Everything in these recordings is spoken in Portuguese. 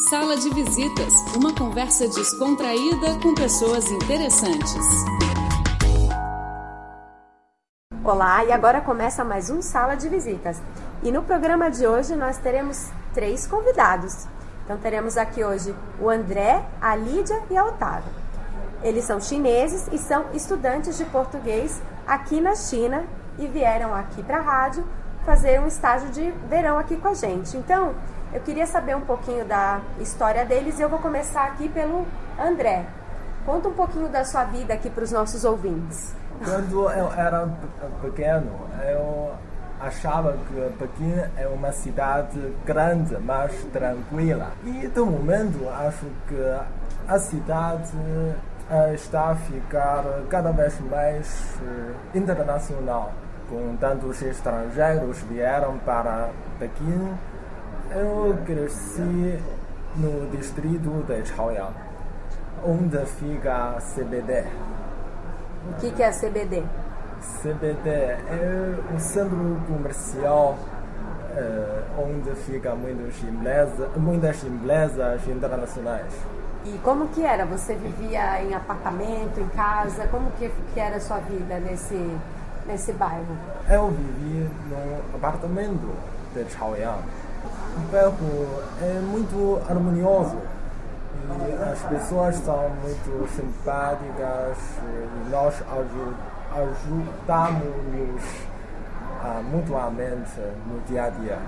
Sala de Visitas uma conversa descontraída com pessoas interessantes. Olá, e agora começa mais um Sala de Visitas. E no programa de hoje nós teremos três convidados. Então teremos aqui hoje o André, a Lídia e a Otávio. Eles são chineses e são estudantes de português aqui na China e vieram aqui para a rádio fazer um estágio de verão aqui com a gente. Então, eu queria saber um pouquinho da história deles e eu vou começar aqui pelo André. Conta um pouquinho da sua vida aqui para os nossos ouvintes. Quando eu era pequeno, eu achava que Pequim é uma cidade grande, mas tranquila. E de momento acho que a cidade eh, está a ficar cada vez mais eh, internacional. Com tantos estrangeiros vieram para Pequim, eu cresci no distrito de Chaoyang, onde fica a CBD. O que, que é CBD? CBD é um centro comercial uh, onde fica muitas empresas, muitas empresas internacionais. E como que era? Você vivia em apartamento, em casa? Como que, que era a sua vida nesse, nesse bairro? Eu vivi num apartamento de Chaoyang. O bairro é muito harmonioso e as pessoas são muito simpáticas e nós ajudamos uh, mutuamente no dia a dia.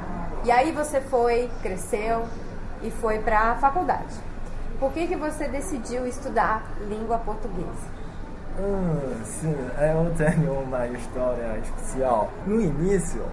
E aí você foi, cresceu e foi para a faculdade. Por que, que você decidiu estudar língua portuguesa? Hum, sim, eu tenho uma história especial. No início,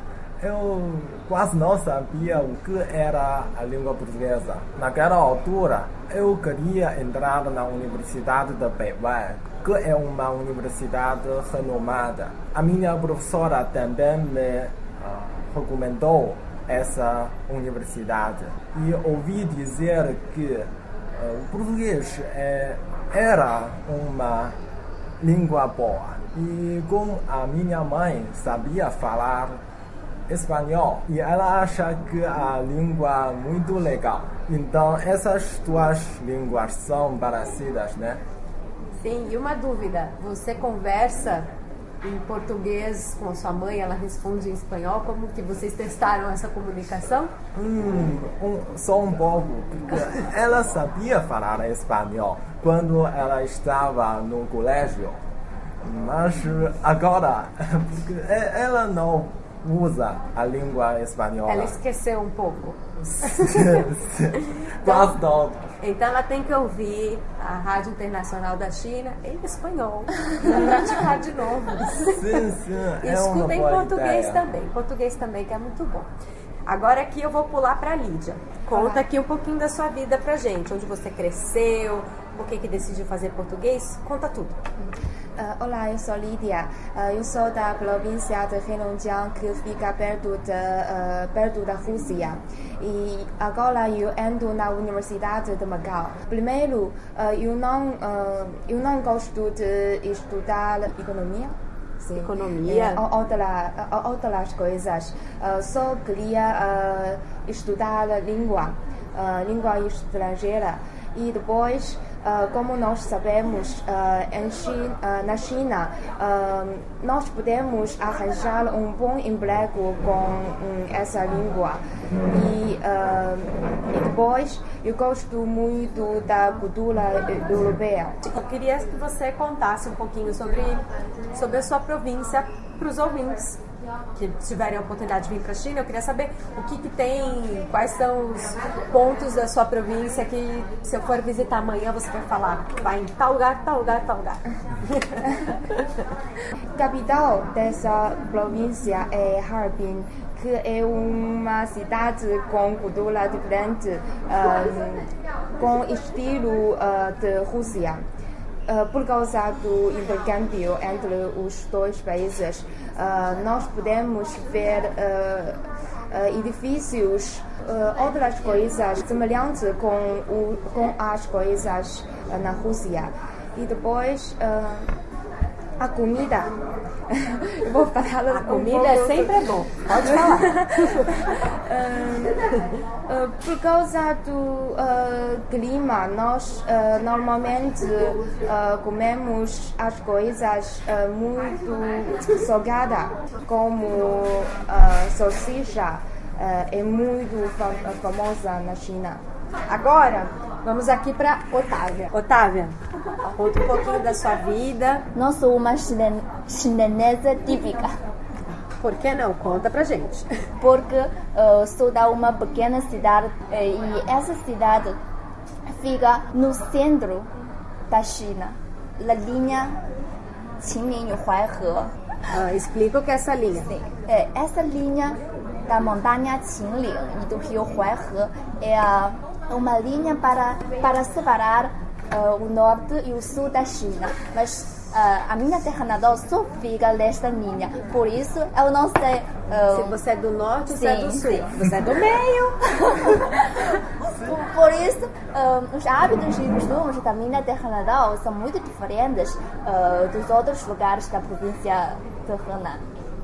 eu quase não sabia o que era a língua portuguesa. Naquela altura, eu queria entrar na Universidade de Beibang, que é uma universidade renomada. A minha professora também me uh, recomendou essa universidade e ouvi dizer que uh, o português é, era uma língua boa. E como a minha mãe sabia falar espanhol e ela acha que a língua é muito legal. Então essas duas línguas são parecidas, né? Sim, e uma dúvida, você conversa em português com a sua mãe, ela responde em espanhol, como que vocês testaram essa comunicação? Hum, um, só um pouco, porque ela sabia falar espanhol quando ela estava no colégio, mas agora, ela não usa a língua espanhola. Ela esqueceu um pouco. Quase então, então ela tem que ouvir a Rádio Internacional da China em espanhol para praticar de novo. Sim, sim. E é escuta em português ideia. também. Português também, que é muito bom. Agora aqui eu vou pular para a Lídia. Conta aqui um pouquinho da sua vida pra gente. Onde você cresceu, por que, que decidiu fazer português. Conta tudo. Uh, olá, eu sou Lídia. Uh, eu sou da província de Heilongjiang, que fica perto, de, uh, perto da Rússia. E agora eu ando na Universidade de Macau. Primeiro, eu, não, eu não gosto de estudar economia. Sim. Economia? É, outra, outras coisas. só queria estudar língua, língua estrangeira. E depois Uh, como nós sabemos, uh, China, uh, na China, nós podemos arranjar um bom emprego com um, essa língua. E, e, depois, eu gosto muito da cultura europeia. Eu queria que você contasse um pouquinho sobre, sobre a sua província para os ouvintes que tiverem a oportunidade de vir para a China, eu queria saber o que, que tem, quais são os pontos da sua província que, se eu for visitar amanhã, você vai falar, vai em tal lugar, tal lugar, tal lugar. Capital dessa província é Harbin, que é uma cidade com cultura diferente, um, com estilo uh, de Rússia. Uh, por causa do intercâmbio entre os dois países, uh, nós podemos ver uh, edifícios, outras coisas semelhantes com, o, com as coisas na Rússia. E depois A comida. Eu vou falar A comida é sempre é bom. Pode falar. Uh, por causa do uh, clima, nós uh, normalmente comemos as coisas muito salgadas, como salsicha, é muito fam famosa na China. Agora, vamos aqui para Otávia. Otávia, conta um pouquinho da sua vida. Não sou uma chinesa típica. Por que não? Conta pra gente. Porque uh, sou da uma pequena cidade eh, e essa cidade fica no centro da China, na linha Qinling-Huaihe. Ah, explica o que é essa linha. Sim. É, essa linha da montanha Qinling e do rio Huaihe é uma linha para, para separar uh, o norte e o sul da China. Mas Uh, a minha terra natal só fica nesta linha. Por isso, eu não sei. Uh, Se você é do norte, você é do sul. Sim. Você é do meio. por, isso, uh, os hábitos e costumes da minha terra natal são muito diferentes dos outros lugares da província de Henan.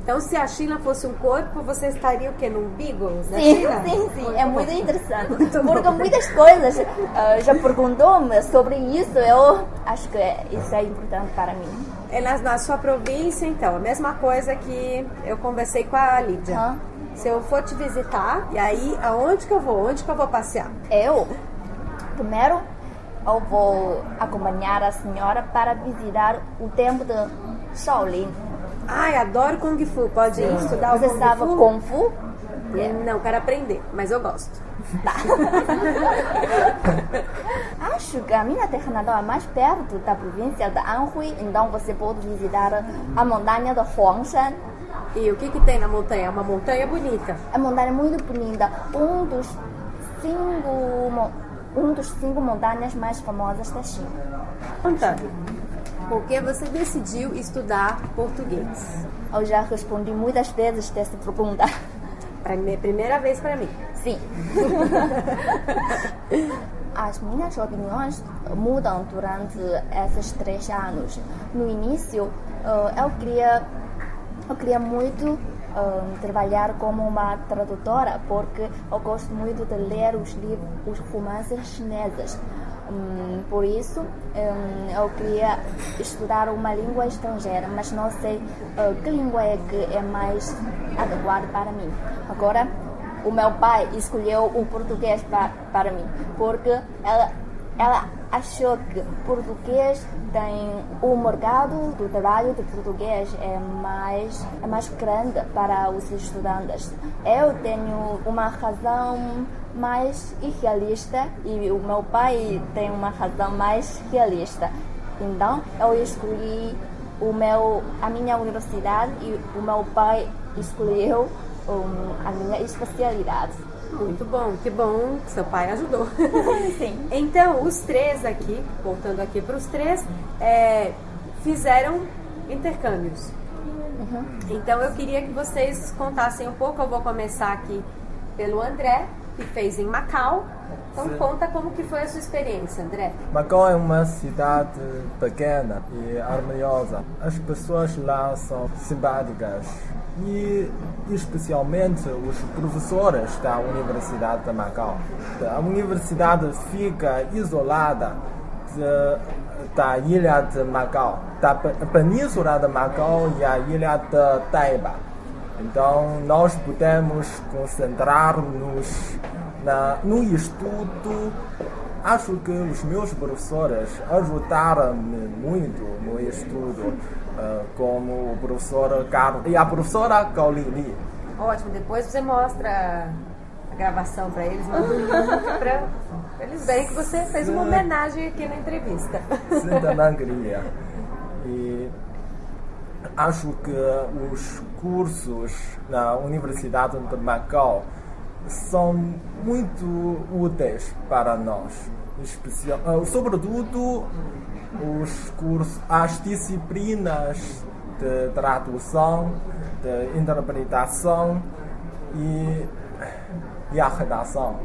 Então, se a China fosse um corpo, você estaria o quê? No umbigo da sim, China? Sim, sim, é muito interessante. Muito porque muitas coisas uh, já perguntou-me sobre isso, eu acho que isso é importante para mim. É na, na sua província, então, a mesma coisa que eu conversei com a Lídia. Hã? Se eu for te visitar, e aí, aonde que eu vou? Onde que eu vou passear? Eu? Primeiro, eu vou acompanhar a senhora para visitar o templo de Shaolin. Ai, adoro Kung Fu. Pode ir estudar Você o Kung sabe Fu? Kung Fu? Não, quero aprender, mas eu gosto. Tá. Acho que a minha terra natal é mais perto da província de Anhui, então você pode visitar a montanha de Huangshan. E o que, que tem na montanha? É uma montanha bonita. É uma montanha muito bonita. Um dos cinco, um dos cinco montanhas mais famosas da China. Antônio, por que você decidiu estudar português? Eu já respondi muitas vezes dessa pergunta. Primeira vez para mim. Sim. As minhas opiniões mudam durante esses três anos. No início, eu queria, eu queria muito trabalhar como uma tradutora porque eu gosto muito de ler os livros, os romances chineses. Hum, por isso, hum, eu queria estudar uma língua estrangeira, mas não sei uh, que língua é que é mais adequada para mim. Agora, o meu pai escolheu o português para, para mim, porque ela, ela achou que português tem o mercado do trabalho de português é mais é mais grande para os estudantes. Eu tenho uma razão mais irrealista e o meu pai tem uma razão mais realista. Então eu escolhi o meu a minha universidade e o meu pai escolheu um, a minha especialidade. Muito bom, que bom que seu pai ajudou. Sim. Então, os três aqui, voltando aqui para os três, é, fizeram intercâmbios. Uhum. Então, eu queria que vocês contassem um pouco. Eu vou começar aqui pelo André, que fez em Macau. Então, Sim. conta como que foi a sua experiência, André. Macau é uma cidade pequena e harmoniosa. As pessoas lá são simpáticas e especialmente os professores da Universidade de Macau. A universidade fica isolada de, da ilha de Macau, da pe- península de Macau e a ilha de Taiba. Então nós podemos concentrar-nos na, no estudo. Acho que os meus professores ajudaram-me muito no estudo, eh, como o professor Carlos e a professora Gaulini. Ótimo, depois você mostra a gravação para eles, manda o link para eles verem que você fez uma homenagem aqui na entrevista. Sinta alegria. E acho que os cursos na Universidade de Macau são muito úteis para nós. Especial, ah, sobretudo os cursos, as disciplinas de tradução, de interpretação e, e a redação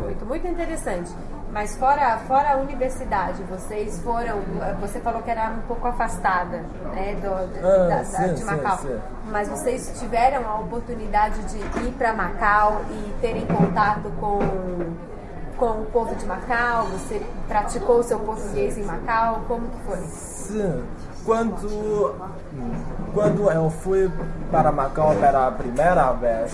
Muito, muito interessante. Mas fora, fora a universidade, vocês foram. Você falou que era um pouco afastada né, do, Ah, da, da- sim, de Macau. sim, sim. Mas vocês tiveram a oportunidade de ir para Macau e terem contato com, com o povo de Macau? Você praticou o seu português em Macau? Como que foi? Sim, quando, quando eu fui para Macau pela primeira vez,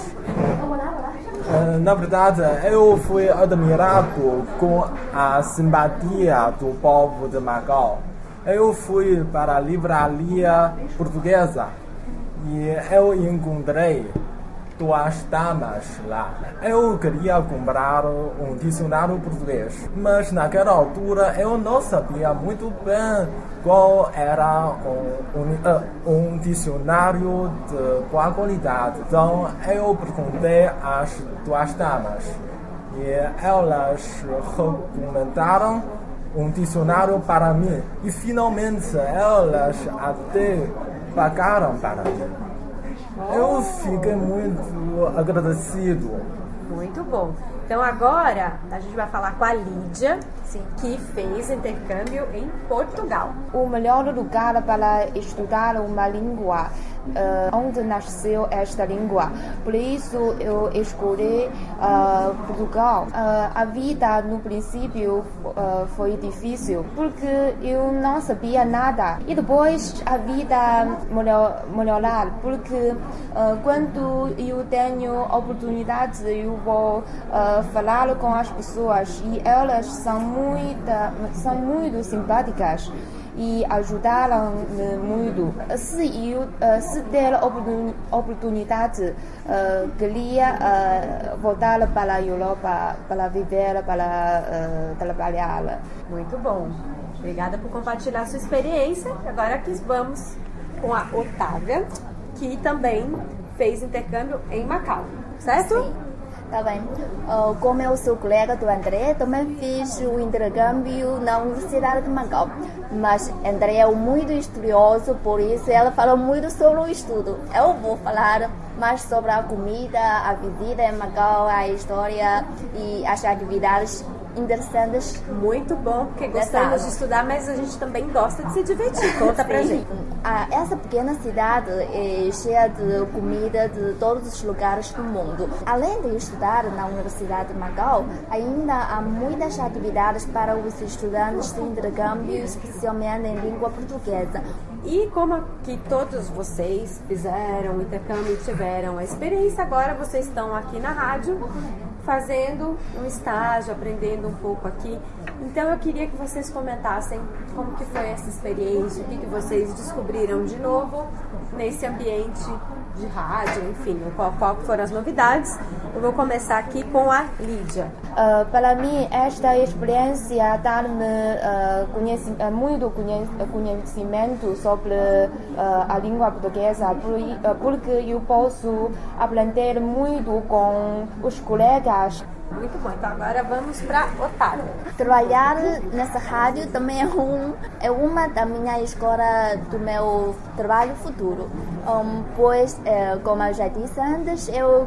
na verdade eu fui admirado com a simpatia do povo de Macau. Eu fui para a livraria portuguesa e eu encontrei duas damas lá. Eu queria comprar um dicionário português, mas naquela altura eu não sabia muito bem qual era um, um, eh, um dicionário de boa qualidade. Então eu perguntei às duas damas e elas recomendaram um dicionário para mim e finalmente elas até pagaram para mim. Eu fiquei muito agradecido. Muito bom. Então agora a gente vai falar com a Lídia, que fez intercâmbio em Portugal. O melhor lugar para estudar uma língua, eh, onde nasceu esta língua. Por isso eu escolhi eh, Portugal. Eh, a vida no princípio foi difícil porque eu não sabia nada. E depois a vida melhor, melhorar porque quando eu tenho oportunidade eu vou falar com as pessoas e elas são muito, são muito simpáticas e ajudaram-me muito. Se eu eh, se oportun- oportunidade, eh, queria eh, voltar para a Europa para viver, para eh, trabalhar. Muito bom. Obrigada por compartilhar sua experiência. Agora aqui vamos com a Otávia, que também fez intercâmbio em Macau, certo? Sim. Tá bem. Ah, como eu sou colega do André, também fiz o intercâmbio na Universidade de Macau. Mas André é muito estudioso, por isso ela falou muito sobre o estudo. Eu vou falar mais sobre a comida, a visita em Macau, a história e as atividades interessantes. Muito bom, porque Dessa gostamos de estudar, mas a gente também gosta de se divertir. Conta pra gente. Ah, essa pequena cidade é cheia de comida de todos os lugares do mundo. Além de estudar na Universidade de Macau, ainda há muitas atividades para os estudantes de intercâmbio, especialmente em língua portuguesa. E como que todos vocês fizeram o intercâmbio e tiveram a experiência, agora vocês estão aqui na rádio fazendo um estágio, aprendendo um pouco aqui. Então eu queria que vocês comentassem como que foi essa experiência, o que, que vocês descobriram de novo nesse ambiente de rádio, enfim, qual, qual foram as novidades. Eu vou começar aqui com a Lídia. Uh, para mim, esta experiência dá-me uh, conheci- muito conhe- conhecimento sobre uh, a língua portuguesa, por- porque eu posso aprender muito com os colegas. Muito bom, então agora vamos para Otávio. Trabalhar nessa rádio também é, um, é uma da minha escola do meu trabalho futuro. Um, pois, eh, como eu já disse antes, eu,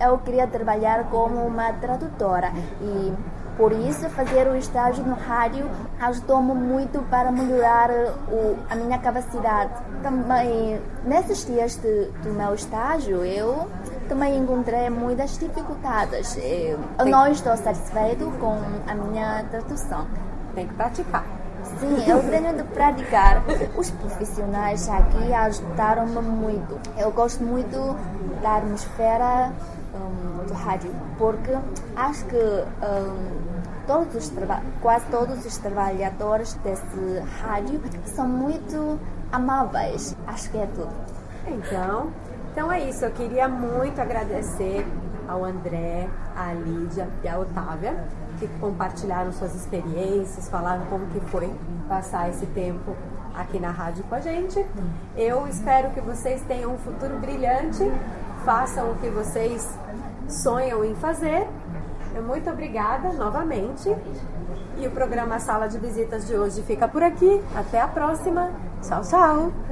eu queria trabalhar como uma tradutora e por isso fazer o estágio no rádio ajudou-me muito para melhorar o, a minha capacidade. Também, nesses dias de, do meu estágio, eu também encontrei muitas dificuldades. Eu, eu não estou satisfeito com a minha tradução. Tem que praticar. Sim, eu tenho de praticar. Os profissionais aqui ajudaram-me muito. Eu gosto muito da atmosfera do rádio, porque acho que todos os quase todos os trabalhadores desse rádio são muito amáveis. Acho que é tudo. Então, então é isso. Eu queria muito agradecer ao André, à Lídia e à Otávia que compartilharam suas experiências, falaram como que foi passar esse tempo aqui na rádio com a gente. Eu espero que vocês tenham um futuro brilhante, façam o que vocês sonham em fazer. Muito obrigada novamente. E o programa Sala de Visitas de hoje fica por aqui. Até a próxima. Tchau, tchau.